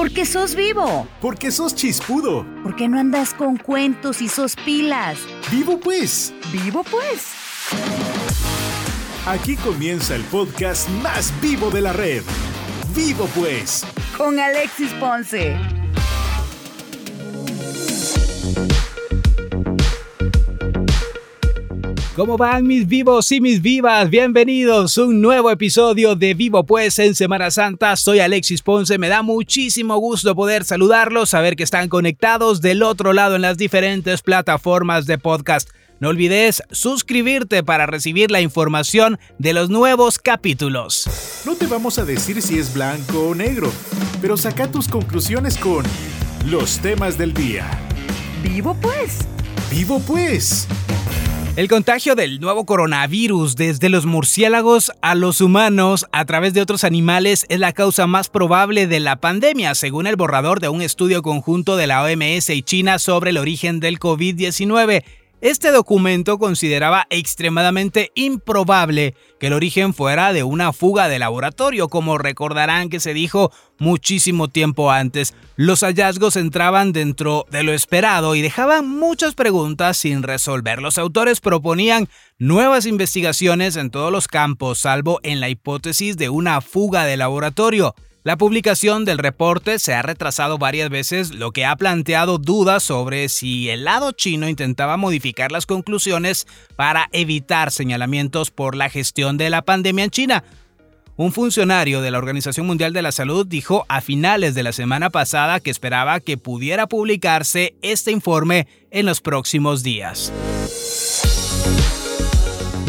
Porque sos vivo. Porque sos chispudo. Porque no andas con cuentos y sos pilas. Vivo pues. Vivo pues. Aquí comienza el podcast más vivo de la red. Vivo pues. Con Alexis Ponce. ¿Cómo van mis vivos y mis vivas? Bienvenidos a un nuevo episodio de Vivo Pues en Semana Santa. Soy Alexis Ponce, me da muchísimo gusto poder saludarlos, saber que están conectados del otro lado en las diferentes plataformas de podcast. No olvides suscribirte para recibir la información de los nuevos capítulos. No te vamos a decir si es blanco o negro, pero saca tus conclusiones con los temas del día. Vivo pues. Vivo pues. El contagio del nuevo coronavirus desde los murciélagos a los humanos a través de otros animales es la causa más probable de la pandemia, según el borrador de un estudio conjunto de la OMS y China sobre el origen del COVID-19. Este documento consideraba extremadamente improbable que el origen fuera de una fuga de laboratorio, como recordarán que se dijo muchísimo tiempo antes. Los hallazgos entraban dentro de lo esperado y dejaban muchas preguntas sin resolver. Los autores proponían nuevas investigaciones en todos los campos, salvo en la hipótesis de una fuga de laboratorio. La publicación del reporte se ha retrasado varias veces, lo que ha planteado dudas sobre si el lado chino intentaba modificar las conclusiones para evitar señalamientos por la gestión de la pandemia en China. Un funcionario de la Organización Mundial de la Salud dijo a finales de la semana pasada que esperaba que pudiera publicarse este informe en los próximos días.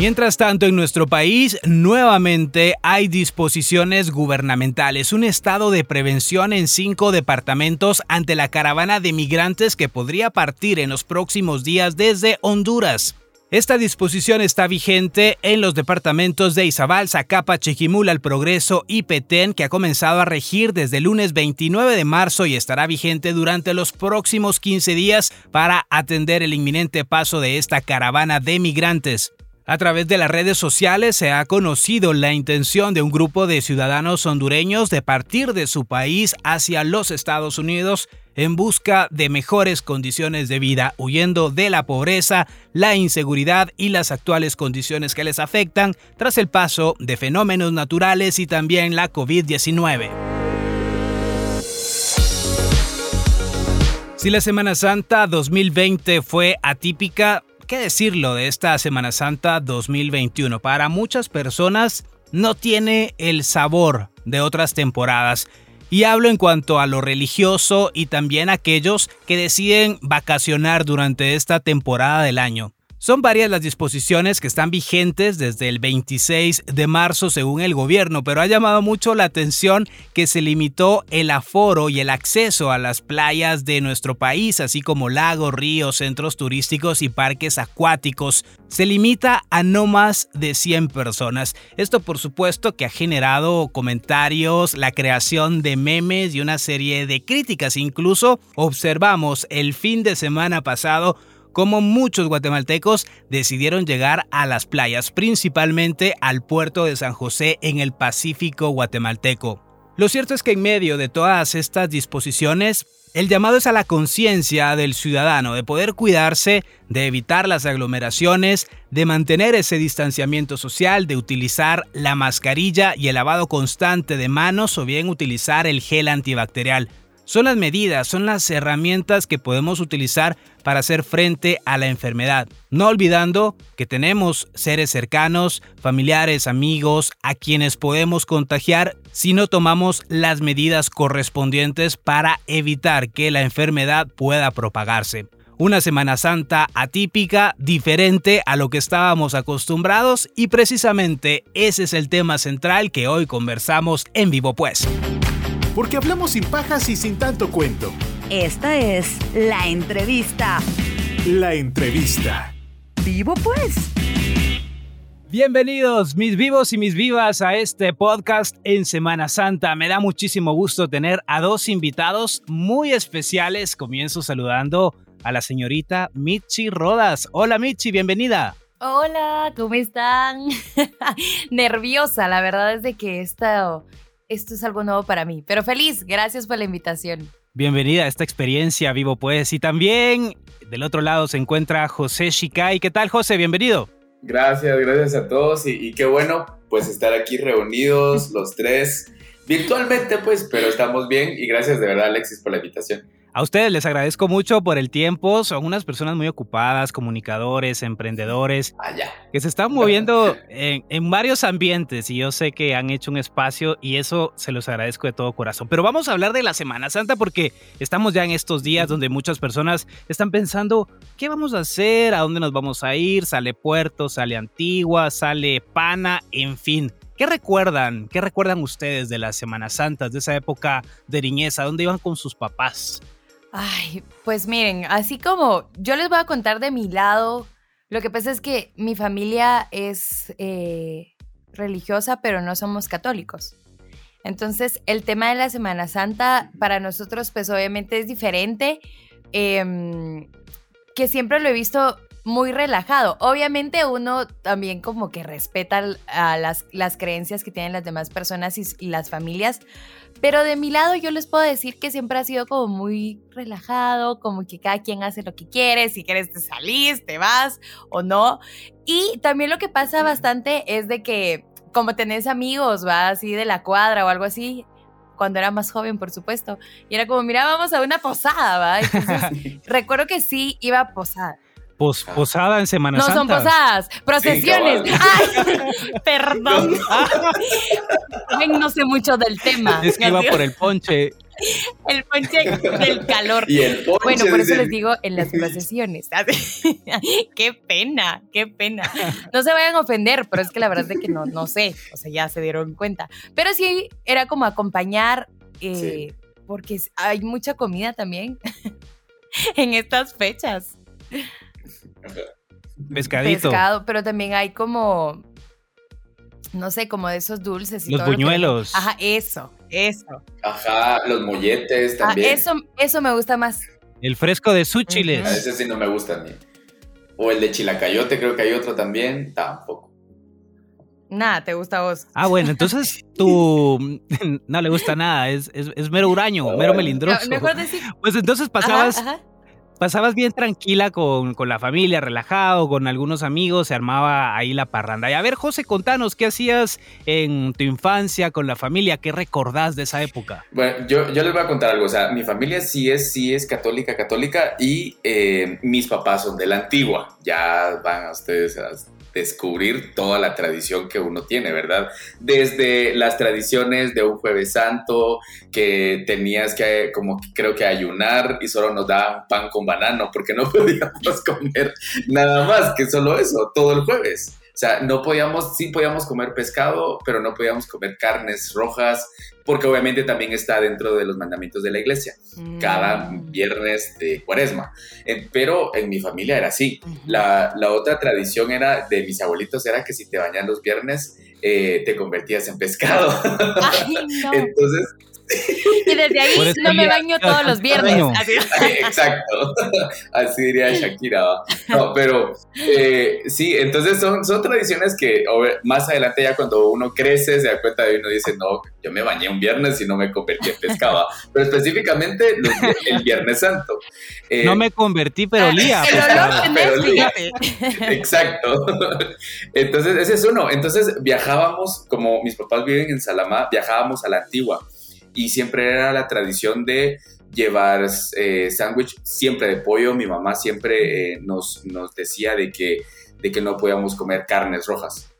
Mientras tanto, en nuestro país nuevamente hay disposiciones gubernamentales, un estado de prevención en cinco departamentos ante la caravana de migrantes que podría partir en los próximos días desde Honduras. Esta disposición está vigente en los departamentos de Izabal, Zacapa, Chiquimula, El Progreso y Petén, que ha comenzado a regir desde el lunes 29 de marzo y estará vigente durante los próximos 15 días para atender el inminente paso de esta caravana de migrantes. A través de las redes sociales se ha conocido la intención de un grupo de ciudadanos hondureños de partir de su país hacia los Estados Unidos en busca de mejores condiciones de vida, huyendo de la pobreza, la inseguridad y las actuales condiciones que les afectan tras el paso de fenómenos naturales y también la COVID-19. Si la Semana Santa 2020 fue atípica, qué decirlo de esta Semana Santa 2021? Para muchas personas no tiene el sabor de otras temporadas. Y hablo en cuanto a lo religioso y también aquellos que deciden vacacionar durante esta temporada del año. Son varias las disposiciones que están vigentes desde el 26 de marzo según el gobierno, pero ha llamado mucho la atención que se limitó el aforo y el acceso a las playas de nuestro país, así como lagos, ríos, centros turísticos y parques acuáticos. Se limita a no más de 100 personas. Esto por supuesto que ha generado comentarios, la creación de memes y una serie de críticas. Incluso observamos el fin de semana pasado como muchos guatemaltecos decidieron llegar a las playas, principalmente al puerto de San José en el Pacífico guatemalteco. Lo cierto es que en medio de todas estas disposiciones, el llamado es a la conciencia del ciudadano de poder cuidarse, de evitar las aglomeraciones, de mantener ese distanciamiento social, de utilizar la mascarilla y el lavado constante de manos o bien utilizar el gel antibacterial. Son las medidas, son las herramientas que podemos utilizar para hacer frente a la enfermedad. No olvidando que tenemos seres cercanos, familiares, amigos, a quienes podemos contagiar si no tomamos las medidas correspondientes para evitar que la enfermedad pueda propagarse. Una Semana Santa atípica, diferente a lo que estábamos acostumbrados y precisamente ese es el tema central que hoy conversamos en vivo pues porque hablamos sin pajas y sin tanto cuento. Esta es la entrevista. La entrevista. Vivo pues. Bienvenidos mis vivos y mis vivas a este podcast en Semana Santa. Me da muchísimo gusto tener a dos invitados muy especiales. Comienzo saludando a la señorita Michi Rodas. Hola Michi, bienvenida. Hola, ¿cómo están? Nerviosa, la verdad es de que he estado esto es algo nuevo para mí. Pero feliz, gracias por la invitación. Bienvenida a esta experiencia Vivo Pues. Y también del otro lado se encuentra José Shikai. ¿Qué tal, José? Bienvenido. Gracias, gracias a todos y, y qué bueno pues estar aquí reunidos los tres virtualmente pues, pero estamos bien y gracias de verdad Alexis por la invitación. A ustedes les agradezco mucho por el tiempo. Son unas personas muy ocupadas, comunicadores, emprendedores, que se están moviendo en, en, varios ambientes y yo sé que han hecho un espacio y eso se los agradezco de todo corazón. Pero vamos a hablar de la Semana Santa porque estamos ya en estos días donde muchas personas están pensando, ¿qué vamos a hacer? ¿A dónde nos vamos a ir? Sale Puerto, sale Antigua, sale Pana, en fin. ¿Qué recuerdan? ¿Qué recuerdan ustedes de las Semanas Santas, de esa época de niñez? ¿A dónde iban con sus papás? Ay, pues miren, así como yo les voy a contar de mi lado, lo que pasa es que mi familia es eh, religiosa, pero no somos católicos. Entonces, el tema de la Semana Santa para nosotros, pues obviamente es diferente, eh, que siempre lo he visto muy relajado. Obviamente uno también como que respeta a las, las creencias que tienen las demás personas y, y, las familias, pero de mi lado yo les puedo decir que siempre ha sido como muy relajado, como que cada quien hace lo que quiere, si quieres te salís, te vas o no. Y también lo que pasa bastante es de que como tenés amigos, va así de la cuadra o algo así, cuando era más joven, por supuesto. Y era como, mira, vamos a una posada, ¿va? Entonces, recuerdo que sí iba a posada. Pos, posada en Semana no, Santa. No, son posadas, procesiones. Sí, Ay, perdón. No. no sé mucho del tema. Es que iba por el ponche. El ponche del calor. Y el ponche bueno, por eso les digo en las procesiones. qué pena, qué pena. No se vayan a ofender, pero es que la verdad es que no, no sé. O sea, ya se dieron cuenta. Pero sí era como acompañar, eh, sí. porque hay mucha comida también en estas fechas. Pescadito. Pescado, pero también hay como, no sé, como de esos dulces y Los todo buñuelos. Que... Ajá, eso, eso. Ajá, los molletes también. Ah, eso, eso me gusta más. El fresco de súchiles. A ese sí no me gusta a mí. O el de chilacayote, creo que hay otro también, tampoco. Nada, te gusta a vos. Ah, bueno, entonces tú no le gusta nada, es, es, es mero huraño, oh, mero melindroso. No, mejor decir. Pues entonces pasabas Ajá, ajá pasabas bien tranquila con, con, la familia, relajado, con algunos amigos, se armaba ahí la parranda. Y a ver, José, contanos, ¿qué hacías en tu infancia con la familia? ¿Qué recordás de esa época? Bueno, yo, yo les voy a contar algo. O sea, mi familia sí es, sí es católica, católica, y eh, mis papás son de la antigua. Ya van a ustedes a descubrir toda la tradición que uno tiene, ¿verdad? Desde las tradiciones de un jueves santo, que tenías que, como creo que ayunar y solo nos daban pan con banano, porque no podíamos comer nada más que solo eso, todo el jueves. O sea, no podíamos, sí podíamos comer pescado, pero no podíamos comer carnes rojas, porque obviamente también está dentro de los mandamientos de la iglesia, mm. cada viernes de cuaresma. Pero en mi familia era así. Uh -huh. la, la, otra tradición era de mis abuelitos, era que si te bañan los viernes, eh, te convertías en pescado. Ay, no. Entonces, y desde ahí no me baño todos los viernes. Así. Exacto. Así diría Shakira. No, pero eh, sí, entonces son, son tradiciones que más adelante ya cuando uno crece se da cuenta de uno dice, no, yo me bañé un viernes y no me convertí en pescado. Pero específicamente los, el Viernes Santo. Eh, no me convertí, pero olía. El olor pero olía. Exacto. Entonces, ese es uno. Entonces viajábamos, como mis papás viven en Salamá, viajábamos a la antigua y siempre era la tradición de llevar eh, sándwich siempre de pollo. Mi mamá siempre eh, nos, nos decía de que, de que no podíamos comer carnes rojas.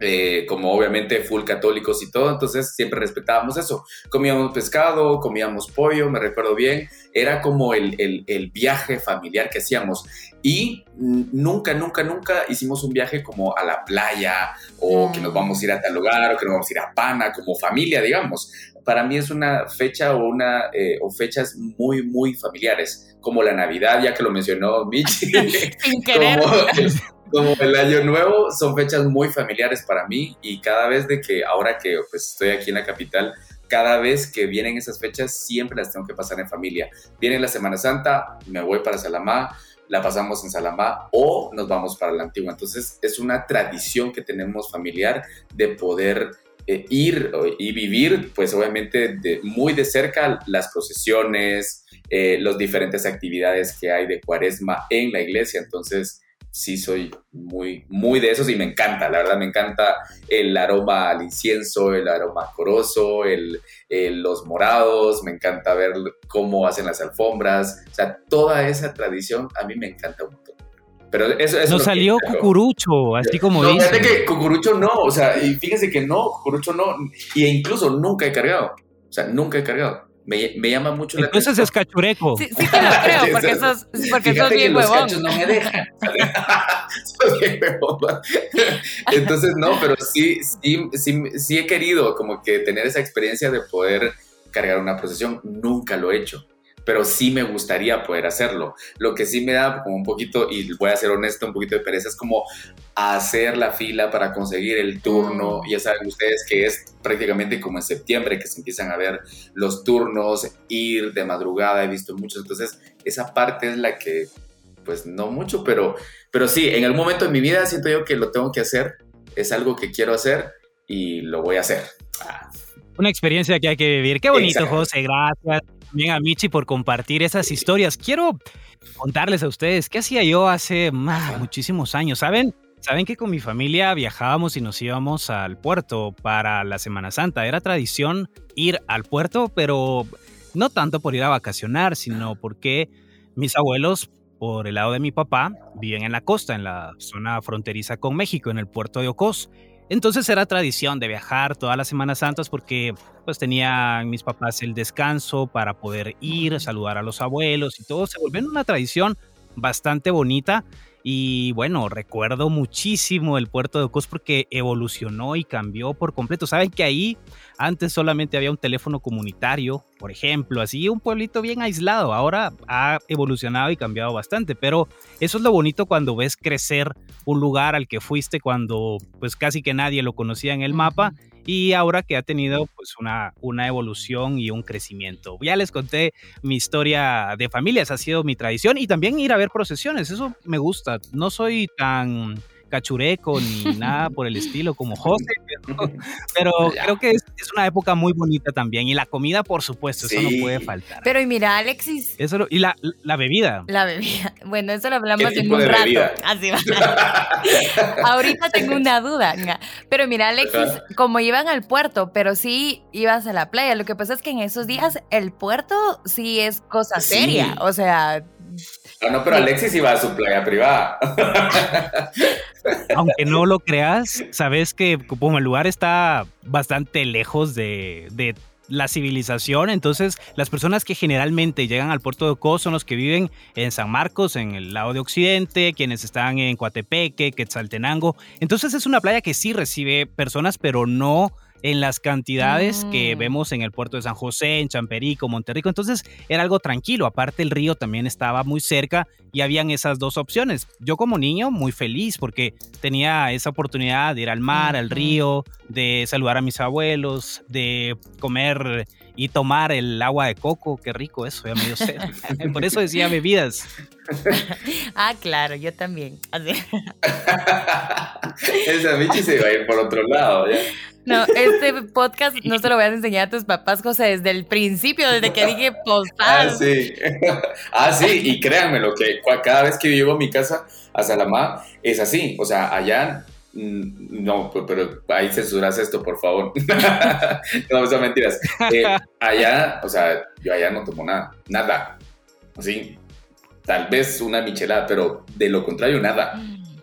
Eh, como obviamente full católicos y todo, entonces siempre respetábamos eso. Comíamos pescado, comíamos pollo, me recuerdo bien, era como el, el, el viaje familiar que hacíamos. Y nunca, nunca, nunca hicimos un viaje como a la playa o mm. que nos vamos a ir a tal lugar o que nos vamos a ir a Pana como familia, digamos. Para mí es una fecha o, una, eh, o fechas muy, muy familiares, como la Navidad, ya que lo mencionó Mitch. Sin querer. Como, como el año nuevo son fechas muy familiares para mí y cada vez de que ahora que pues estoy aquí en la capital cada vez que vienen esas fechas siempre las tengo que pasar en familia viene la Semana Santa me voy para Salamá la pasamos en Salamá o nos vamos para la antigua entonces es una tradición que tenemos familiar de poder eh, ir y vivir, pues obviamente muy de cerca las procesiones, eh, las diferentes actividades que hay de cuaresma en la iglesia. Entonces, sí soy muy, muy de esos y me encanta, la verdad me encanta el aroma al incienso, el aroma coroso, el, los morados, me encanta ver cómo hacen las alfombras, o sea, toda esa tradición a mí me encanta un montón. Pero eso, eso no salió cucurucho, así como no, Fíjate que cucurucho no, o sea, y fíjense que no, cucurucho no, y incluso nunca he cargado, o sea, nunca he cargado me, me llama mucho la atención. Entonces es cachureco. Sí, sí te lo creo, porque sos, porque sos bien que huevón. Los cachos no me dejan. sos bien huevón. Entonces, no, pero sí, sí, sí, sí he querido como que tener esa experiencia de poder cargar una procesión. Nunca lo he hecho pero sí me gustaría poder hacerlo. Lo que sí me da como un poquito, y voy a ser honesto, un poquito de pereza, es como hacer la fila para conseguir el turno. Mm. Ya saben ustedes que es prácticamente como en septiembre que se empiezan a ver los turnos, ir de madrugada, he visto muchos. Entonces, esa parte es la que, pues no mucho, pero, pero sí, en el momento de mi vida siento yo que lo tengo que hacer, es algo que quiero hacer y lo voy a hacer. Ah. Una experiencia que hay que vivir. Qué bonito, José, gracias también a Michi por compartir esas historias. Quiero contarles a ustedes qué hacía yo hace muchísimos años. ¿Saben? Saben que con mi familia viajábamos y nos íbamos al puerto para la Semana Santa. Era tradición ir al puerto, pero no tanto por ir a vacacionar, sino porque mis abuelos, por el lado de mi papá, viven en la costa, en la zona fronteriza con México, en el puerto de Ocos. Entonces era tradición de viajar todas las Semanas Santas porque pues tenían mis papás el descanso para poder ir, saludar a los abuelos y todo. Se volvió una tradición bastante bonita y bueno, recuerdo muchísimo el puerto de Ocos porque evolucionó y cambió por completo. Saben que ahí antes solamente había un teléfono comunitario, por ejemplo, así un pueblito bien aislado. Ahora ha evolucionado y cambiado bastante, pero eso es lo bonito cuando ves crecer un lugar al que fuiste cuando pues casi que nadie lo conocía en el mapa y ahora que ha tenido pues una, una evolución y un crecimiento. Ya les conté mi historia de familias, ha sido mi tradición y también ir a ver procesiones, eso me gusta. No soy tan cachureco ni nada por el estilo como José, pero, creo que es, una época muy bonita también. Y la comida, por supuesto, eso no puede faltar. Pero y mira, Alexis. Eso y la, la, bebida. La bebida. Bueno, eso lo hablamos en un rato. Así va. Ahorita tengo una duda. Pero mira, Alexis, como iban al puerto, pero sí ibas a la playa. Lo que pasa es que en esos días el puerto sí es cosa seria. O sea, Ah, no, pero Alexis iba a su playa privada. Aunque no lo creas, sabes que como el lugar está bastante lejos de, de la civilización. Entonces, las personas que generalmente llegan al puerto de Ocó son los que viven en San Marcos, en el lado de Occidente, quienes están en Coatepeque, Quetzaltenango. Entonces, es una playa que sí recibe personas, pero no en las cantidades que mm. vemos en el puerto de San José, en Champerico, Monterrico. Entonces era algo tranquilo. Aparte el río también estaba muy cerca y habían esas dos opciones. Yo como niño muy feliz porque tenía esa oportunidad de ir al mar, al río, de saludar a mis abuelos, de comer y tomar el agua de coco. Qué rico eso, ya me dio sed. Por eso decía bebidas. ah, claro, yo también. Esa bichi se va a ir por otro lado. ¿ya? No, este podcast no se lo voy a enseñar a tus papás, José, desde el principio, desde que dije postal. Ah, sí. ah, sí, y créanme lo que cada vez que llego a mi casa a Salamá es así. O sea, allá mm, no, pero ahí censuras esto, por favor. no, son mentiras. Eh, allá, o sea, yo allá no tomo nada, nada. Así, tal vez una michelada, pero de lo contrario, nada.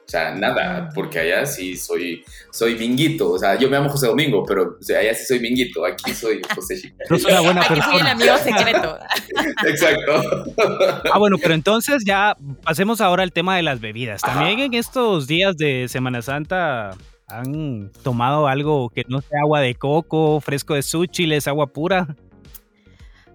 O sea, nada, porque allá sí soy, soy minguito. O sea, yo me llamo José Domingo, pero allá sí soy minguito. Aquí soy José Chica. No soy una buena persona. Aquí soy el amigo secreto. Exacto. Ah, bueno, pero entonces ya pasemos ahora al tema de las bebidas. También en estos días de Semana Santa han tomado algo que no sea agua de coco, fresco de súchiles, agua pura.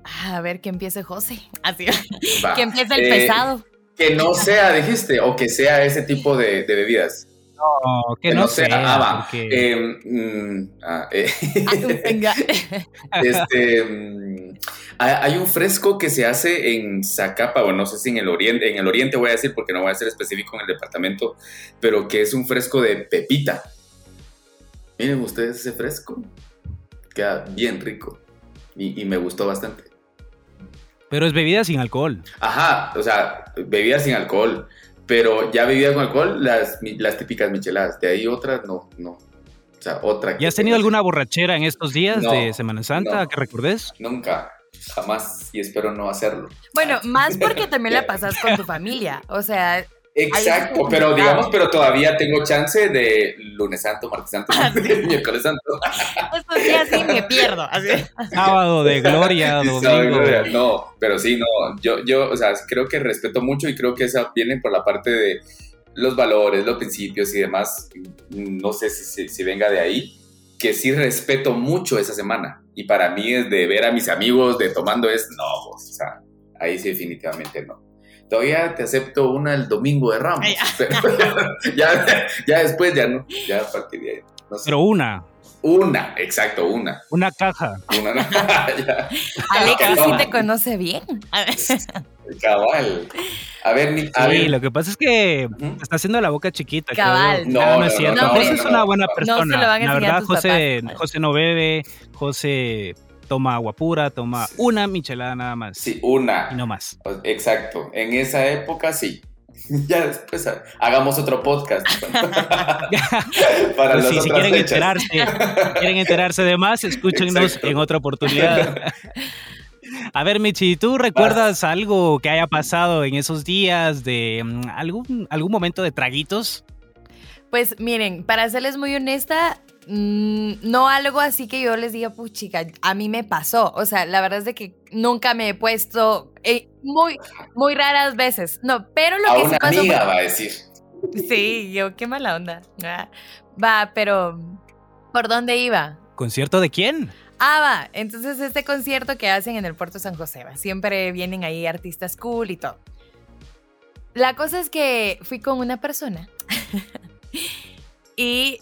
Ah, a ver, que empiece José. Así, que empiece el eh, pesado. Que no sea, dijiste, o que sea ese tipo de, bebidas. No, que, no, sea. Ah, em, mm, ah, eh, este, mm, hay un fresco que se hace en Zacapa, o no sé si en el oriente, en el oriente voy a decir porque no voy a ser específico en el departamento, pero que es un fresco de pepita. Miren ustedes ese fresco. Queda bien rico. Y, y me gustó bastante. Pero es bebida sin alcohol. Ajá, o sea, bebida sin alcohol. Pero ya bebida con alcohol, las, las típicas micheladas. De ahí otras, no, no. O sea, otra. ¿Y has tenido alguna borrachera en estos días No, de Semana Santa no. que recordes? Nunca, jamás. Y espero no hacerlo. Bueno, más porque también la pasas con tu familia. O sea, Exacto, pero digamos, pero todavía tengo chance de lunes santo, martes santo, Ah, miércoles santo. estos días sí me pierdo. Así. Sábado de gloria, sábado domingo. gloria. No, pero sí, no, yo, yo, o sea, creo que respeto mucho y creo que esa viene por la parte de los valores, los principios y demás. No sé si, si, si venga de ahí, que sí respeto mucho esa semana. Y para mí es de ver a mis amigos de tomando es, no, pues, o sea, ahí sí definitivamente no. Todavía te acepto una el domingo de Ramos, Ay, pero ya, ya después ya no, ya a partir de ahí. No sé. Pero una, Una, exacto, una. una caja. Una, no, ya. Alexa sí te conoce bien. A ver. Cabal. A ver, ni- a Sí, ver. lo que pasa es que te está haciendo la boca chiquita. Cabal. creo. No, no, no, es cierto. no, José es una buena No se lo persona. van a la verdad, tus José, papás. José no bebe, José toma agua pura, toma Sí. una michelada nada más. Sí, Y una. no más. Exacto. En esa época sí. Ya después ha- hagamos otro podcast. Para Pues sí, si quieren fechas. enterarse, quieren enterarse de más, escúchenos Exacto. en otra oportunidad. A ver, Michi, ¿tú recuerdas algo que haya pasado en esos días de mm, algún, algún momento de traguitos? Pues miren, para serles muy honesta, mm, no algo así que yo les diga, pues chica, a mí me pasó. O sea, la verdad es de que nunca me he puesto eh, muy, muy raras veces. No, pero lo A que sí una pasó amiga fue- va a decir. Sí, yo, qué mala onda. Ah, Va, pero ¿por dónde iba? ¿Concierto de quién? Ah, va. Entonces, este concierto que hacen en el Puerto San José, va. Siempre vienen ahí artistas cool y todo. La cosa es que fui con una persona. y.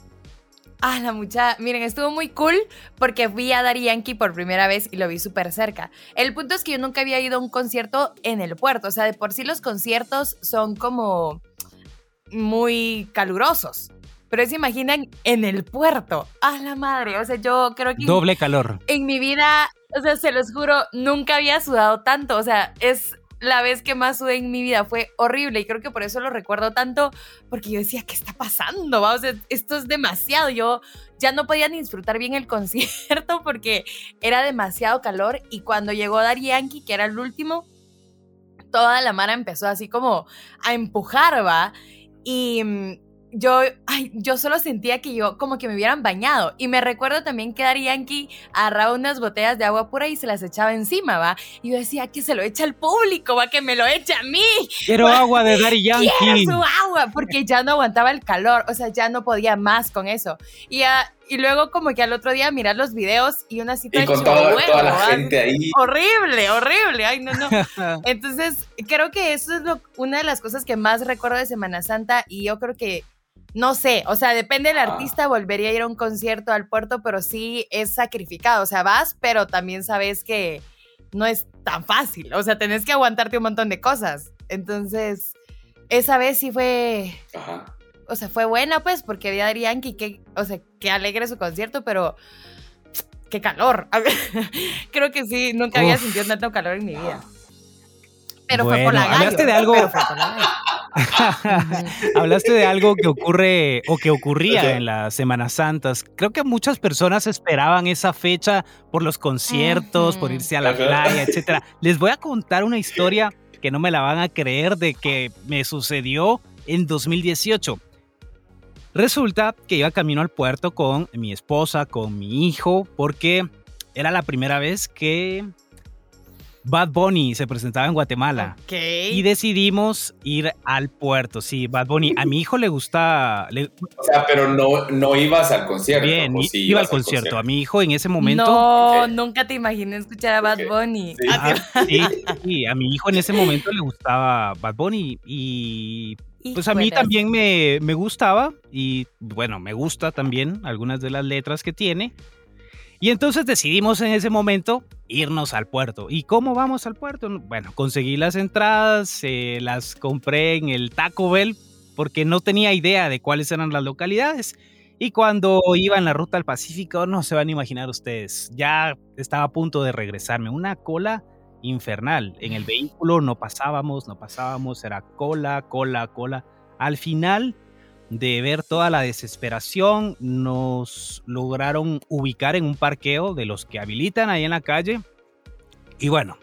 Ah, la mucha. Miren, estuvo muy cool porque vi a Daddy Yankee por primera vez y lo vi súper cerca. El punto es que yo nunca había ido a un concierto en el puerto. O sea, de por sí los conciertos son como muy calurosos. Pero se imaginan en el puerto. ¡Ah, la madre! O sea, yo creo que Doble calor. en mi vida, o sea, se los juro, nunca había sudado tanto. O sea, es la vez que más sudé en mi vida. Fue horrible y creo que por eso lo recuerdo tanto, porque yo decía, ¿qué está pasando? esto es demasiado. Yo ya no podía ni disfrutar bien el concierto porque era demasiado calor. Y cuando llegó Daddy Yankee, que era el último, toda la mara empezó así como a empujar, va. Y mm, yo, ay, yo solo sentía que yo como que me hubieran bañado. Y me recuerdo también que Daddy Yankee agarraba unas botellas de agua pura y se las echaba encima, va. Y yo decía que se lo echa al público, va, que me lo eche a mí. Quiero agua de Daddy Quiero Yankee. su agua, porque ya no aguantaba el calor, o sea, ya no podía más con eso. Y, ah, y luego como que al otro día mirar los videos y una cita Y de con toda, la gente ahí. Horrible, horrible, ay, no, no. Entonces, creo que eso es lo- una de las cosas que más recuerdo de Semana Santa y yo creo que, no sé, o sea, depende del Ah. artista, volvería a ir a un concierto al puerto, pero sí es sacrificado, o sea, vas, pero también sabes que no es tan fácil, o sea, tenés que aguantarte un montón de cosas. Entonces, esa vez sí fue, Ajá. O sea, fue buena, pues, porque vi a Daddy Yankee, que, o sea, que alegre su concierto, pero qué calor. Creo que sí, nunca había sentido tanto calor en mi vida. Pero fue por la gallo. hablaste de algo-. Hablaste de algo que ocurre o que ocurría en las Semanas Santas. Creo que muchas personas esperaban esa fecha por los conciertos, por irse a la playa, etcétera. Les voy a contar una historia que no me la van a creer de que me sucedió en 2018. Resulta que iba camino al puerto con mi esposa, con mi hijo, porque era la primera vez que Bad Bunny se presentaba en Guatemala. Ok. Y decidimos ir al puerto. Sí, Bad Bunny. A mi hijo le gusta. le- O sea, pero no, no ibas al concierto. bien, ¿o i- sí iba al concierto. A mi hijo en ese momento. No, nunca te imaginé escuchar a Bad. Bunny. Sí. Ah, Ah, sí, sí, a mi hijo en ese momento le gustaba Bad Bunny y pues a mí también me, me gustaba y bueno, me gusta también algunas de las letras que tiene. Y entonces decidimos en ese momento irnos al puerto. ¿Y cómo vamos al puerto? Bueno, conseguí las entradas, eh, las compré en el Taco Bell porque no tenía idea de cuáles eran las localidades. Y cuando iba en la ruta al Pacífico, no se van a imaginar ustedes, ya estaba a punto de regresarme. Una cola infernal. En el vehículo no pasábamos, no pasábamos, era cola, cola, cola. Al final de ver toda la desesperación, nos lograron ubicar en un parqueo de los que habilitan ahí en la calle. Y bueno,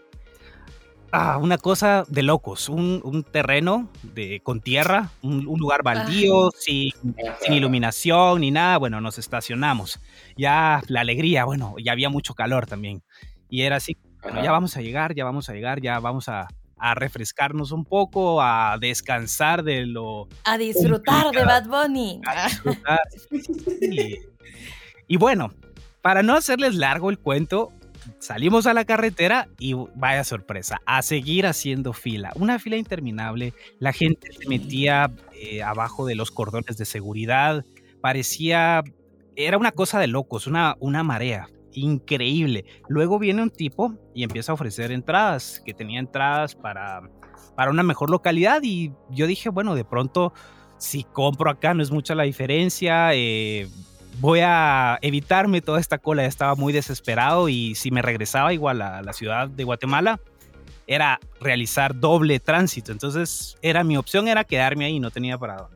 ah, una cosa de locos, un, terreno de, con tierra, un, lugar baldío, sin, sin, iluminación ni nada. Bueno, nos estacionamos. Ya la alegría, bueno, ya había mucho calor también. Y era así, ya vamos a llegar, ya vamos a llegar, ya vamos a, a refrescarnos un poco, a descansar de lo... A disfrutar de Bad Bunny. Y bueno, para no hacerles largo el cuento, salimos a la carretera y vaya sorpresa, a seguir haciendo fila, una fila interminable, la gente se metía eh, abajo de los cordones de seguridad, parecía, era una cosa de locos, una, una marea increíble. Luego viene un tipo y empieza a ofrecer entradas, que tenía entradas para, para una mejor localidad y yo dije, bueno, de pronto si compro acá no es mucha la diferencia, eh, voy a evitarme toda esta cola, ya estaba muy desesperado y si me regresaba igual a la ciudad de Guatemala, era realizar doble tránsito, entonces era mi opción era quedarme ahí, no tenía para.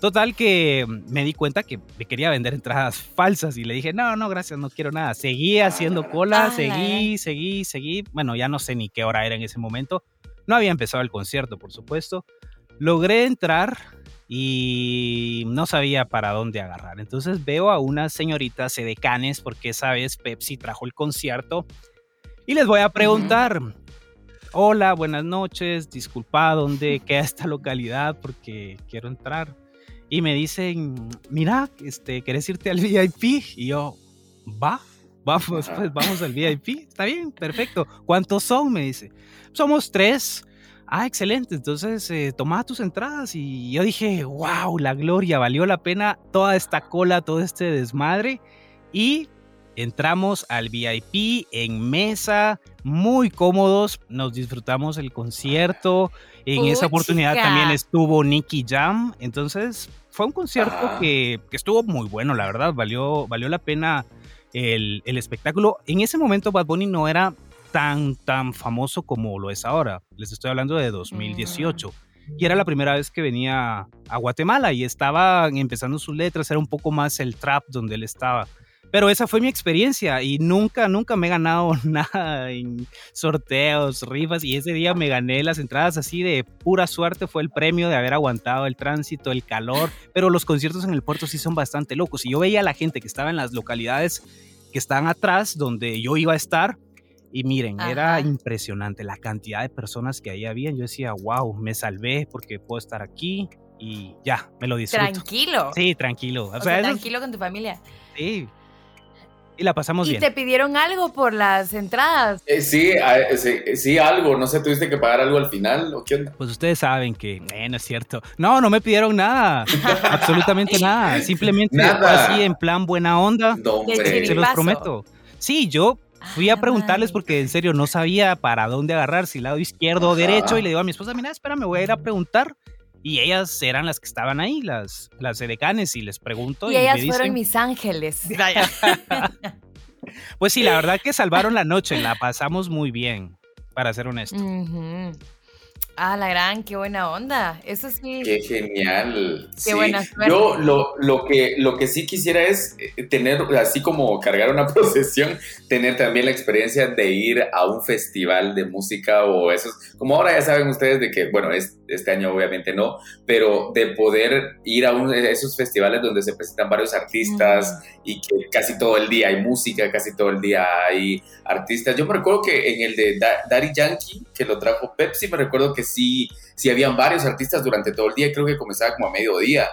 Total que me di cuenta que me quería vender entradas falsas y le dije, no, no, gracias, no quiero nada. Seguí haciendo cola, seguí, seguí, seguí. Bueno, ya no sé ni qué hora era en ese momento. No había empezado el concierto, por supuesto. Logré entrar y no sabía para dónde agarrar. Entonces veo a unas señoritas sedecanes porque esa vez Pepsi trajo el concierto y les voy a preguntar. Hola, buenas noches, disculpa, ¿dónde queda esta localidad? Porque quiero entrar y me dicen, mira, este, ¿querés irte al VIP? Y yo, va, vamos, pues vamos al VIP. Está bien, perfecto. ¿Cuántos son? Me dice. Somos tres. Ah, excelente. Entonces, eh, toma tus entradas. Y yo dije, wow, la gloria, valió la pena toda esta cola, todo este desmadre. Y entramos al VIP en mesa, muy cómodos. Nos disfrutamos el concierto. En esa oportunidad también estuvo Nicky Jam. Entonces, fue un concierto que, estuvo muy bueno, la verdad, valió, valió la pena el, espectáculo. En ese momento Bad Bunny no era tan, tan famoso como lo es ahora. Les estoy hablando de 2018. Mm. Y era la primera vez que venía a Guatemala y estaba empezando sus letras, era un poco más el trap donde él estaba. Pero esa fue mi experiencia y nunca, nunca me he ganado nada en sorteos, rifas y ese día me gané las entradas así de pura suerte, fue el premio de haber aguantado el tránsito, el calor, pero los conciertos en el puerto sí son bastante locos y yo veía a la gente que estaba en las localidades que estaban atrás donde yo iba a estar y miren, era impresionante la cantidad de personas que ahí había. Yo decía, wow, me salvé porque puedo estar aquí y ya, me lo disfruto. Tranquilo. Sí, tranquilo. O, sea, tranquilo con tu familia. Sí, y la pasamos bien. ¿Y te pidieron algo por las entradas? Eh, sí, sí, algo. No sé, ¿tuviste que pagar algo al final o qué onda? Pues ustedes saben que eh, no es cierto. No, no me pidieron nada. absolutamente nada. Simplemente nada. así en plan buena onda. Se los prometo. Sí, yo fui a preguntarles porque en serio no sabía para dónde agarrar, si lado izquierdo o derecho. Y le digo a mi esposa, mira, espera, me voy a ir a preguntar. Y ellas eran las que estaban ahí, las, las edecanes, y les pregunto. Y, ellas fueron mis ángeles. pues sí, la verdad que salvaron la noche, la pasamos muy bien, para ser honesto. Ah, la gran, qué buena onda. Eso sí. Qué genial. Qué buena suerte. Yo lo, lo, que, lo que sí quisiera es eh, tener, así como cargar una procesión, tener también la experiencia de ir a un festival de música o esos, como ahora ya saben ustedes de que, bueno, este año obviamente no, pero de poder ir a uno de esos festivales donde se presentan varios artistas y que casi todo el día hay música, casi todo el día hay artistas. Yo me recuerdo que en el de Daddy Yankee, que lo trajo Pepsi, me recuerdo que sí, sí habían varios artistas durante todo el día, creo que comenzaba como a mediodía,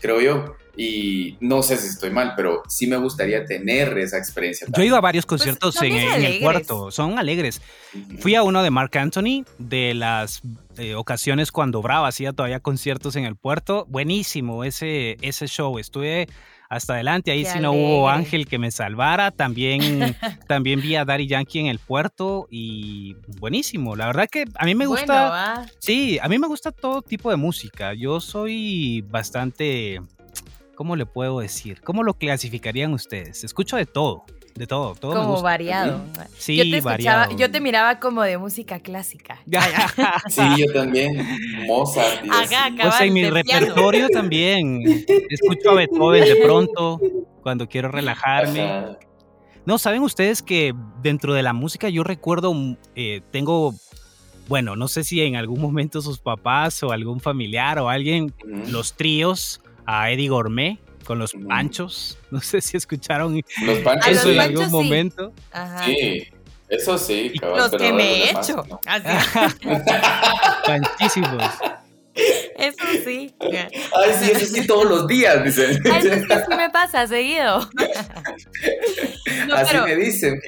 creo yo. Y no sé si estoy mal, pero sí me gustaría tener esa experiencia. Yo he ido a varios pues, conciertos en, el puerto, son alegres. Fui a uno de Mark Anthony, de las eh, ocasiones cuando Bravo hacía todavía conciertos en el puerto. Buenísimo ese, ese show. Estuve hasta adelante. Ahí si no hubo ángel que me salvara. También, también vi a Daddy Yankee en el puerto y buenísimo. La verdad que a mí me gusta. Sí, a mí me gusta todo tipo de música. Yo soy bastante ¿cómo le puedo decir? ¿Cómo lo clasificarían ustedes? Escucho de todo, de todo, todo me Como gusta. variado. Sí, yo te escuchaba, variado. yo te miraba como de música clásica. Sí, yo también. Mozart. y así. Ajá, Pues en mi piano. repertorio también. Escucho a Beethoven de pronto cuando quiero relajarme. Ajá. No, ¿saben ustedes que dentro de la música yo recuerdo, mm, eh, tengo, bueno, no sé si en algún momento sus papás o algún familiar o alguien, los tríos, a Eddie Gourmet con los Ujú. panchos, no sé si escucharon Los panchos. Eso en algún sí. momento. Ajá. Sí, eso sí. cabal, Los pero que me he demás, hecho. no. Así. Panchísimos. Eso sí. Ay, sí, eso sí, todos los días, dicen. Ay, eso es que sí me pasa seguido. No, Así pero me dicen,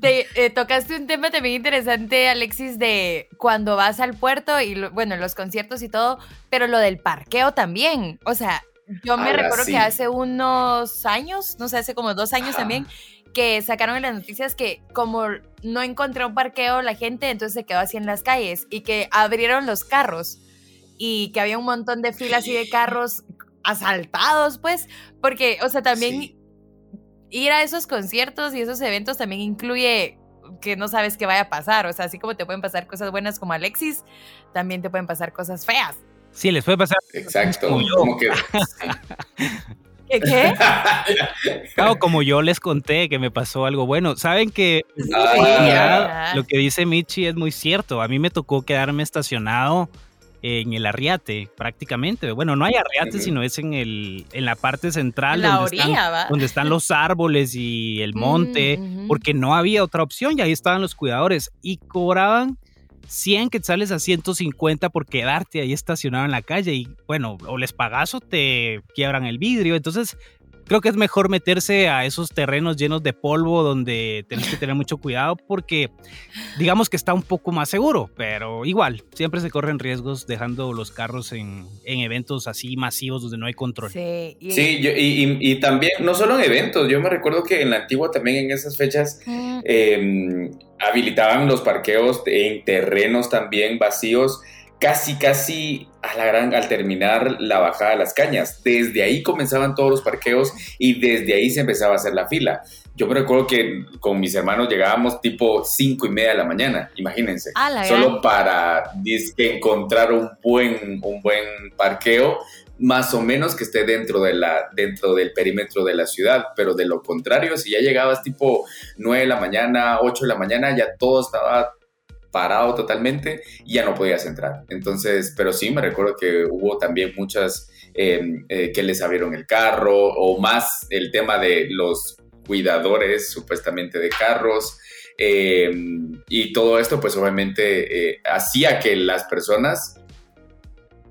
te, eh, tocaste un tema también interesante, Alexis, de cuando vas al puerto y, lo- bueno, los conciertos y todo, pero lo del parqueo también. O sea, yo me Ala, recuerdo sí. que hace unos años, no sé, hace como dos años Ajá. también, que sacaron en las noticias que como no encontró un parqueo la gente, entonces se quedó así en las calles y que abrieron los carros y que había un montón de filas y de carros asaltados, pues, porque, o sea, también Sí. ir a esos conciertos y esos eventos también incluye que no sabes qué vaya a pasar, o sea, así como te pueden pasar cosas buenas como Alexis, también te pueden pasar cosas feas. Sí, les puede pasar Exacto. Como yo. Como que. ¿Qué? qué? Claro, como yo les conté que me pasó algo bueno. Saben que Ah, ya, Ah. lo que dice Michi es muy cierto. A mí me tocó quedarme estacionado en el arriate, prácticamente. Bueno, no hay arriate, sino es en el en la parte central la donde, están, orilla, ¿va? donde están los árboles y el monte, Mm, ujú. porque no había otra opción y ahí estaban los cuidadores y cobraban 100 quetzales a 150 por quedarte ahí estacionado en la calle y bueno, o les pagas o te quiebran el vidrio. Entonces, creo que es mejor meterse a esos terrenos llenos de polvo donde tenés que tener mucho cuidado porque digamos que está un poco más seguro, pero igual, siempre se corren riesgos dejando los carros en, en eventos así masivos donde no hay control. Sí, y- Sí, yo- y, y- y también, no solo en eventos, yo me recuerdo que en la antigua también en esas fechas eh, habilitaban los parqueos en terrenos también vacíos, casi, casi a la gran, al terminar la bajada de las cañas. Desde ahí comenzaban todos los parqueos y desde ahí se empezaba a hacer la fila. Yo me recuerdo que con mis hermanos llegábamos tipo cinco y media de la mañana, imagínense. La Solo gran. para dizque, encontrar un buen, un buen parqueo, más o menos que esté dentro, de la, dentro del perímetro de la ciudad. Pero de lo contrario, si ya llegabas tipo 9 de la mañana, 8 de la mañana, ya todo estaba parado totalmente y ya no podías entrar. Entonces, pero sí, me recuerdo que hubo también muchas eh, eh, que les abrieron el carro o más el tema de los cuidadores supuestamente de carros. eh, y todo esto pues obviamente eh, hacía que las personas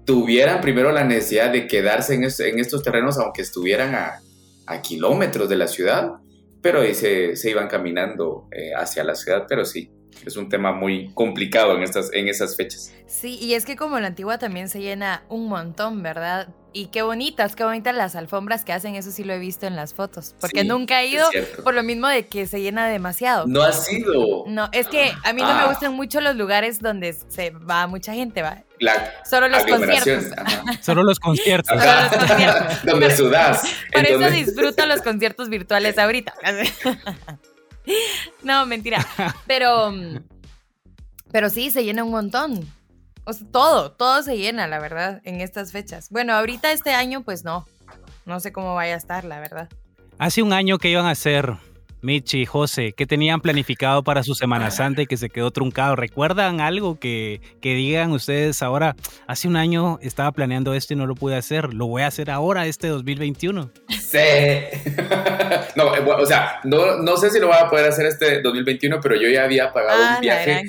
tuvieran primero la necesidad de quedarse en, es- en estos terrenos aunque estuvieran a, a kilómetros de la ciudad, pero se, se iban caminando eh, hacia la ciudad, pero sí, es un tema muy complicado en, estas, en esas fechas. Sí, y es que como la antigua también se llena un montón, ¿verdad? Y qué bonitas, qué bonitas las alfombras que hacen, eso sí lo he visto en las fotos, porque Sí, nunca he ido por lo mismo de que se llena demasiado. No ha sido No, es que a mí no me Ah. gustan mucho los lugares donde se va mucha gente, va. la Solo los conciertos. ajá. Solo los conciertos. Solo los conciertos. donde sudas. Por eso disfruto los conciertos virtuales ahorita. No, mentira. Pero, mm, pero sí, se llena un montón. O sea, todo, todo se llena, la verdad, en estas fechas. Bueno, ahorita este año, pues no. No sé cómo vaya a estar, la verdad. Hace un año que iban a hacer Michi y José, que tenían planificado para su Semana Santa y que se quedó truncado. ¿Recuerdan algo que, que digan ustedes ahora? Hace un año estaba planeando esto y no lo pude hacer. Lo voy a hacer ahora, este 2021. Sí. no, eh, o sea, no, no sé si lo voy a poder hacer este 2021, pero yo ya había pagado Ah, un la viaje,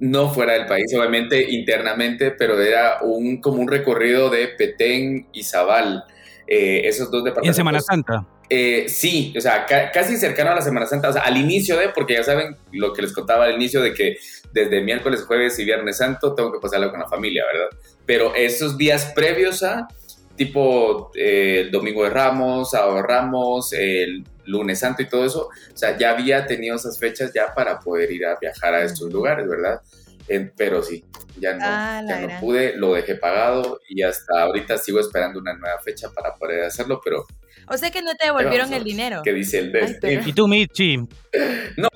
no fuera del país, obviamente internamente, pero era un como un recorrido de Petén y Zabal. eh, esos dos En departamentos. Semana Santa. Eh, sí, o sea, ca- casi cercano a la Semana Santa, o sea, al inicio de, porque ya saben lo que les contaba al inicio de que desde miércoles, jueves y viernes santo tengo que pasarlo con la familia, ¿verdad? Pero esos días previos a, tipo eh, el domingo de Ramos, sábado de Ramos, el lunes santo y todo eso, o sea, ya había tenido esas fechas ya para poder ir a viajar a estos lugares, ¿verdad? Eh, pero sí, ya no, Ah, ya no gran. pude, lo dejé pagado y hasta ahorita sigo esperando una nueva fecha para poder hacerlo, pero O sea que no te devolvieron el dinero. ¿Qué dice el de pero- ¿Y tú, Michi? No,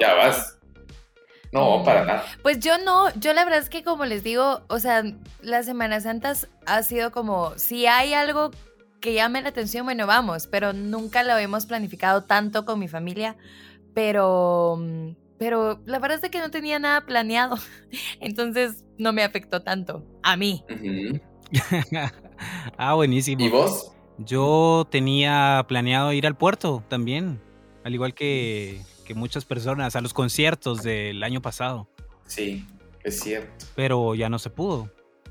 ya vas. No, Mm. para nada. Pues yo no, yo la verdad es que como les digo, o sea, las Semanas Santas ha sido como, si hay algo que llame la atención, bueno, vamos, pero nunca lo hemos planificado tanto con mi familia, pero, mm, pero la verdad es que no tenía nada planeado, entonces no me afectó tanto, a mí. Ah, buenísimo. ¿Y vos? Yo tenía planeado ir al puerto también, al igual que, que muchas personas, a los conciertos del año pasado, Sí, es cierto. pero ya no se pudo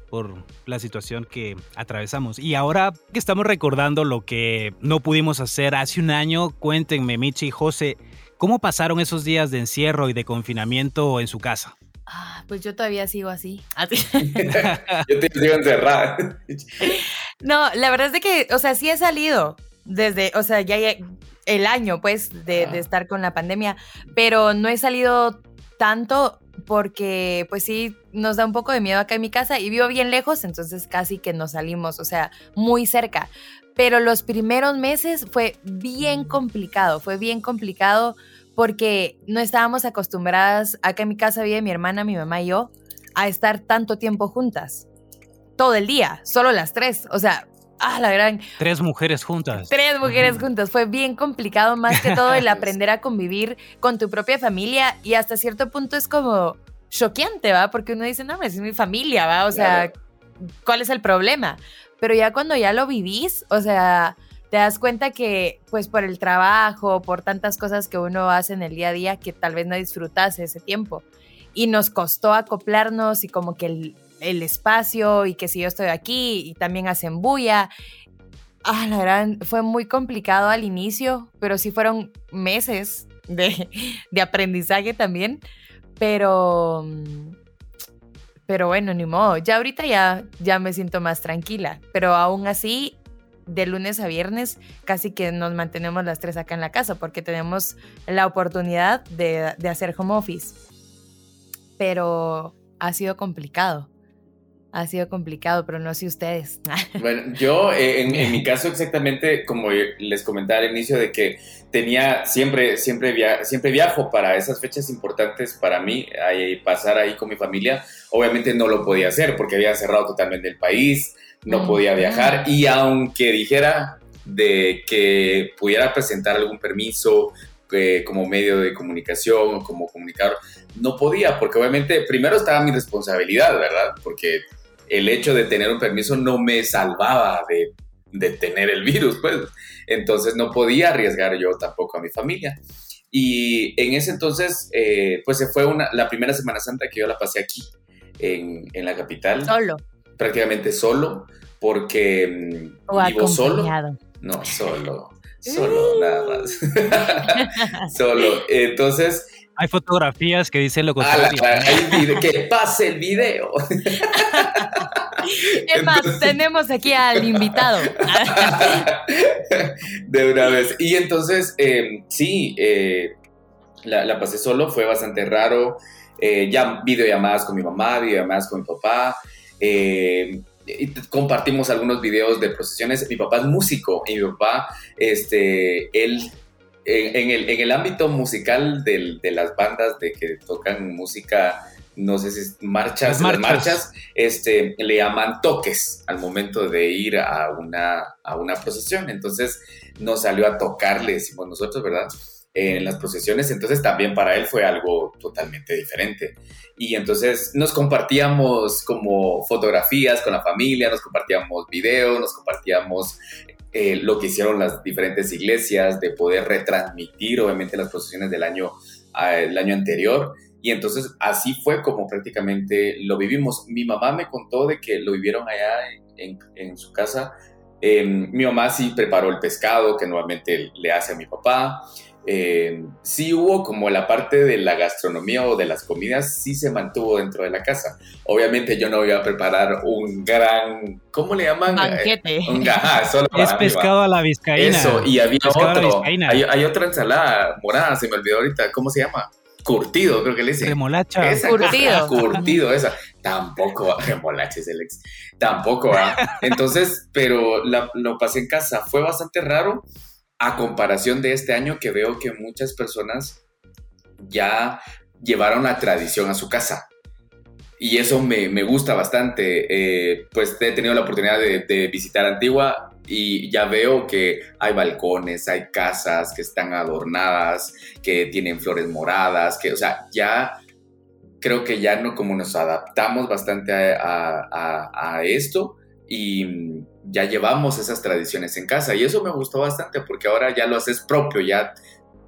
por la situación que atravesamos. Y ahora que estamos recordando lo que no pudimos hacer hace un año, cuéntenme, Michi y José, ¿cómo pasaron esos días de encierro y de confinamiento en su casa? Ah, pues yo todavía sigo así. Así. Yo te digo encerrada. No, la verdad es de que, o sea, sí he salido desde, o sea, ya, ya el año, pues, de, Ah. de estar con la pandemia, pero no he salido tanto porque, pues sí, nos da un poco de miedo acá en mi casa y vivo bien lejos, entonces casi que nos salimos, o sea, muy cerca. Pero los primeros meses fue bien complicado, fue bien complicado porque no estábamos acostumbradas, acá en mi casa vive mi hermana, mi mamá y yo, a estar tanto tiempo juntas todo el día, solo las tres. O sea, ah, la gran, Tres mujeres juntas. tres mujeres juntas. Fue bien complicado, más que todo el aprender a convivir con tu propia familia y hasta cierto punto es como choqueante, ¿va? Porque uno dice, no, es mi familia, ¿va? O sea, ¿cuál es el problema? Pero ya cuando ya lo vivís, o sea, te das cuenta que pues por el trabajo, por tantas cosas que uno hace en el día a día, que tal vez no disfrutas ese tiempo. Y nos costó acoplarnos y como que el, el espacio y que si yo estoy aquí y también hacen bulla. Ah, la verdad, fue muy complicado al inicio, pero sí fueron meses de, de aprendizaje también. Pero, mm, pero bueno, ni modo. Ya ahorita ya, ya me siento más tranquila, pero aún así, de lunes a viernes, casi que nos mantenemos las tres acá en la casa porque tenemos la oportunidad de, de hacer home office. Pero ha sido complicado. Ha sido complicado, pero no sé ustedes. Bueno, yo eh, en, en mi caso exactamente, como les comentaba al inicio, de que tenía siempre, siempre, via siempre viajo para esas fechas importantes para mí, ahí, pasar ahí con mi familia. Obviamente no lo podía hacer porque había cerrado totalmente el país, no podía viajar y aunque dijera de que pudiera presentar algún permiso eh, como medio de comunicación o como comunicador, no podía porque obviamente primero estaba mi responsabilidad, ¿verdad? Porque el hecho de tener un permiso no me salvaba de, de, tener el virus, pues. Entonces no podía arriesgar yo tampoco a mi familia. Y en ese entonces, eh, pues se fue una, la primera Semana Santa que yo la pasé aquí, en, en la capital. Solo. Prácticamente solo, porque o vivo solo. acompañado. No, solo. Solo, nada más. solo. Entonces, Hay fotografías que dicen lo contrario. la- hay que pase el video. Es más, Entonces- tenemos aquí al invitado. de una vez. Y entonces, eh, sí, eh, la, la pasé solo, fue bastante raro. Eh, ya videollamadas con mi mamá, videollamadas con mi papá. eh, y compartimos algunos videos de procesiones. Mi papá es músico y mi papá, este, él, en, en el, en el ámbito musical del- de las bandas de que tocan música, no sé si es marchas, marchas. marchas, este, le llaman toques al momento de ir a una, a una procesión. Entonces nos salió a tocar, le decimos nosotros, ¿verdad? En las procesiones. Entonces también para él fue algo totalmente diferente. Y entonces nos compartíamos como fotografías con la familia, nos compartíamos videos, nos compartíamos eh, lo que hicieron las diferentes iglesias, de poder retransmitir obviamente las procesiones del año, el año anterior. Y entonces así fue como prácticamente lo vivimos. Mi mamá me contó de que lo vivieron allá en, en- en su casa. Eh, mi mamá sí preparó el pescado que normalmente le hace a mi papá. Eh, sí hubo como la parte de la gastronomía o de las comidas, sí se mantuvo dentro de la casa. Obviamente yo no iba a preparar un gran, ¿cómo le llaman? Banquete. Eh, un ajá, solo Es pescado a la vizcaína. Eso, y había otro. Hay, hay otra ensalada morada, se me olvidó ahorita. ¿Cómo se llama? curtido, creo que le dicen. Remolacha. Esa Curtido. curtido, esa. Tampoco, remolacha es el ex. Tampoco, ¿ah? Entonces, pero la- lo pasé en casa. Fue bastante raro a comparación de este año que veo que muchas personas ya llevaron la tradición a su casa. Y eso me, me gusta bastante. Eh, pues he tenido la oportunidad de, visitar Antigua y ya veo que hay balcones, hay casas que están adornadas, que tienen flores moradas, que, o sea, ya creo que ya no como nos adaptamos bastante a, a- esto y ya llevamos esas tradiciones en casa y eso me gustó bastante porque ahora ya lo haces propio, ya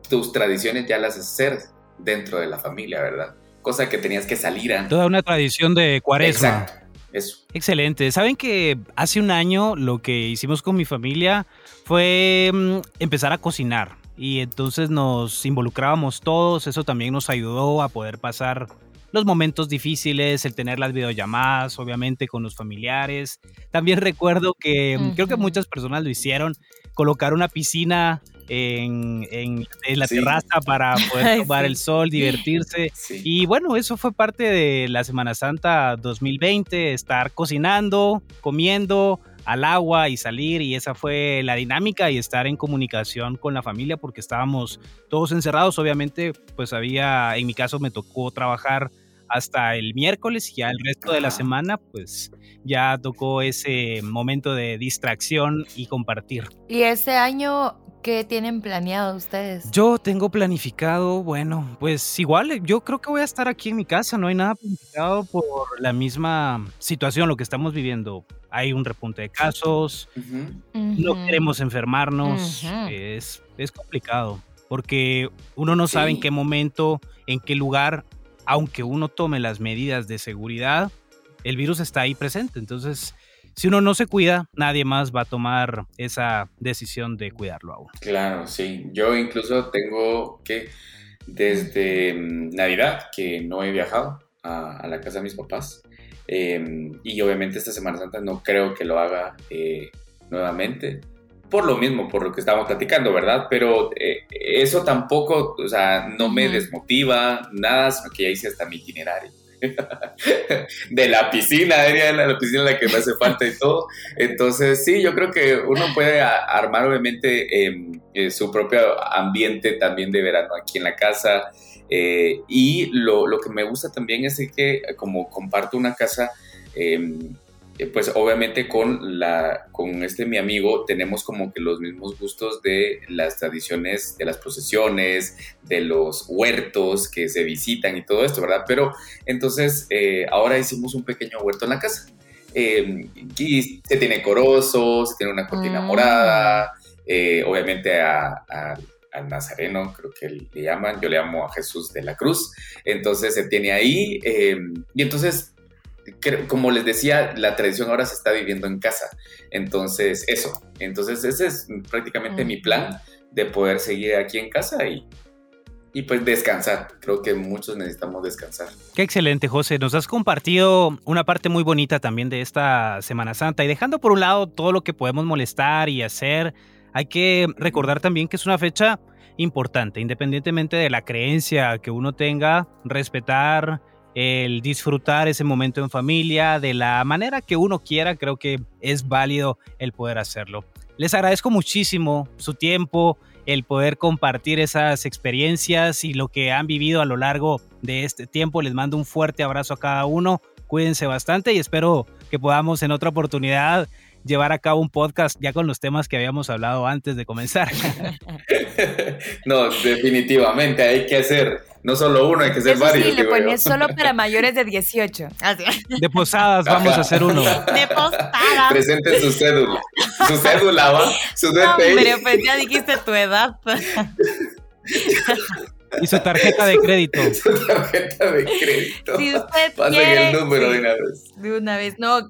tus tradiciones ya las haces hacer dentro de la familia, ¿verdad? Cosa que tenías que salir antes. Toda una tradición de cuaresma. Exacto, eso. Excelente. Saben que hace un año lo que hicimos con mi familia fue mm, empezar a cocinar. Y entonces nos involucrábamos todos. Eso también nos ayudó a poder pasar los momentos difíciles, el tener las videollamadas, obviamente con los familiares. También recuerdo que mm, creo que muchas personas lo hicieron, colocar una piscina en, en- en la Sí. terraza para poder tomar sí. el sol, divertirse. Sí. Y bueno, eso fue parte de la Semana Santa 2020, estar cocinando, comiendo al agua y salir y esa fue la dinámica y estar en comunicación con la familia porque estábamos todos encerrados, obviamente pues había, en mi caso me tocó trabajar hasta el miércoles y ya el resto de la semana pues ya tocó ese momento de distracción y compartir. ¿Y este año qué tienen planeado ustedes? Yo tengo planificado, bueno, pues igual, yo creo que voy a estar aquí en mi casa, no hay nada planificado por la misma situación, lo que estamos viviendo. Hay un repunte de casos, no queremos enfermarnos, es, es complicado, porque uno no sabe en qué momento, en qué lugar, aunque uno tome las medidas de seguridad, el virus está ahí presente. Entonces, si uno no se cuida, nadie más va a tomar esa decisión de cuidarlo. Claro, sí. Yo incluso tengo que, desde mm, Navidad, que no he viajado a, la casa de mis papás. Eh, y obviamente esta Semana Santa no creo que lo haga eh, nuevamente. Por lo mismo, por lo que estábamos platicando, ¿verdad? Pero eh, eso tampoco, o sea, no me desmotiva, nada, sino que ya hice hasta mi itinerario. de la piscina, era la, la piscina la que me hace falta y todo. Entonces, sí, yo creo que uno puede a- armar obviamente em, eh, su propio ambiente también de verano aquí en la casa. eh, y lo, lo que me gusta también es que como comparto una casa, em, eh, pues obviamente con, la, con este mi amigo tenemos como que los mismos gustos de las tradiciones, de las procesiones, de los huertos que se visitan y todo esto, ¿verdad? Pero entonces eh, ahora hicimos un pequeño huerto en la casa. Eh, y se tiene corozo, se tiene una cortina Mm. morada, eh, obviamente a, a- al Nazareno, creo que le llaman, yo le llamo a Jesús de la Cruz, entonces se tiene ahí, eh, y entonces, como les decía, la tradición ahora se está viviendo en casa, entonces eso, entonces ese es prácticamente mi plan de poder seguir aquí en casa y, y pues descansar, creo que muchos necesitamos descansar. Qué excelente, José. Nos has compartido una parte muy bonita también de esta Semana Santa. Y dejando por un lado todo lo que podemos molestar y hacer, hay que recordar también que es una fecha importante, independientemente de la creencia que uno tenga, respetar, el disfrutar ese momento en familia, de la manera que uno quiera, creo que es válido el poder hacerlo. Les agradezco muchísimo su tiempo, el poder compartir esas experiencias y lo que han vivido a lo largo de este tiempo. Les mando un fuerte abrazo a cada uno. Cuídense bastante y espero que podamos en otra oportunidad llevar a cabo un podcast ya con los temas que habíamos hablado antes de comenzar. no, definitivamente hay que hacer, no solo uno, hay que Eso varios. sí, le yo. pones solo para mayores de 18. Así. De posadas vamos a hacer uno. De postada. Presenten su cédula. Su cédula, va. Su No, DPI. Hombre, pues ya dijiste tu edad. Y su tarjeta de crédito. Su tarjeta de crédito. Si usted Pasen quiere. el número sí, de una vez. de una vez. No,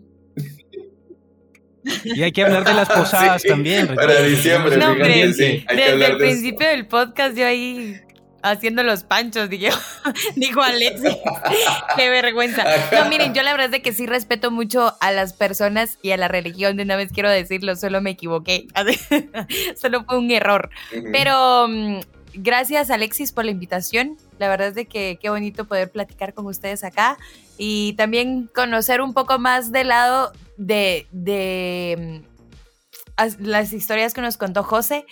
Y hay que hablar de las posadas Sí, también. Para diciembre, No, fíjate, hombre, sí, hay que desde hablar el de eso. principio del podcast yo ahí haciendo los panchos, dije, dijo Alexi. Qué vergüenza. No, miren, yo la verdad es de que sí respeto mucho a las personas y a la religión. De una vez quiero decirlo, solo me equivoqué. solo fue un error. Pero mm, gracias Alexis por la invitación. La verdad es de que qué bonito poder platicar con ustedes acá y también conocer un poco más del lado de, de mm, las historias que nos contó José,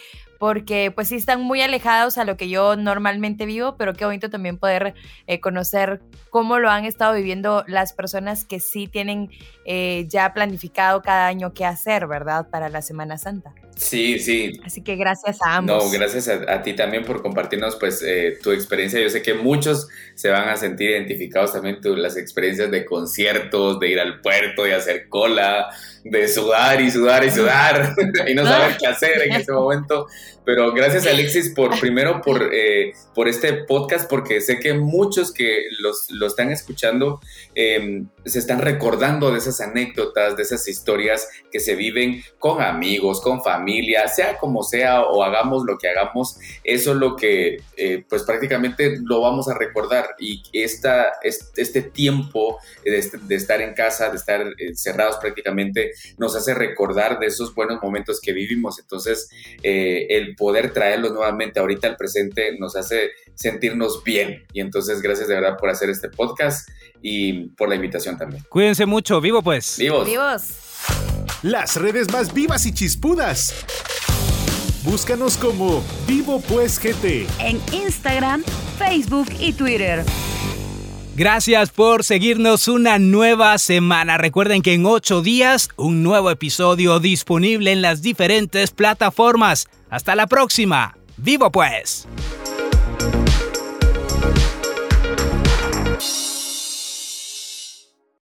porque pues sí están muy alejados a lo que yo normalmente vivo, pero qué bonito también poder eh, conocer cómo lo han estado viviendo las personas que sí tienen eh, ya planificado cada año qué hacer, ¿verdad? Para la Semana Santa. Sí, sí. Así que gracias a ambos. No, gracias a, ti también por compartirnos pues eh, tu experiencia. Yo sé que muchos se van a sentir identificados también con las experiencias de conciertos, de ir al puerto, de hacer cola, de sudar y sudar y sudar y no saber qué hacer en ese momento. Pero gracias Alexis por primero por, eh, por este podcast, porque sé que muchos que los, lo están escuchando em, se están recordando de esas anécdotas, de esas historias que se viven con amigos, con familia, sea como sea o hagamos lo que hagamos, eso es lo que eh, pues prácticamente lo vamos a recordar y esta, este, tiempo de, de, estar en casa, de estar encerrados prácticamente, nos hace recordar de esos buenos momentos que vivimos. Entonces, eh, el poder traerlos nuevamente ahorita al presente nos hace sentirnos bien. Y entonces, gracias de verdad por hacer este podcast y por la invitación también. Cuídense mucho, vivo pues. Vivos. Vivos. Las redes más vivas y chispudas. Búscanos como Vivo Pues GT. En Instagram, Facebook y Twitter. Gracias por seguirnos una nueva semana. Recuerden que en ocho días un nuevo episodio disponible en las diferentes plataformas. Hasta la próxima. ¡Vivo pues!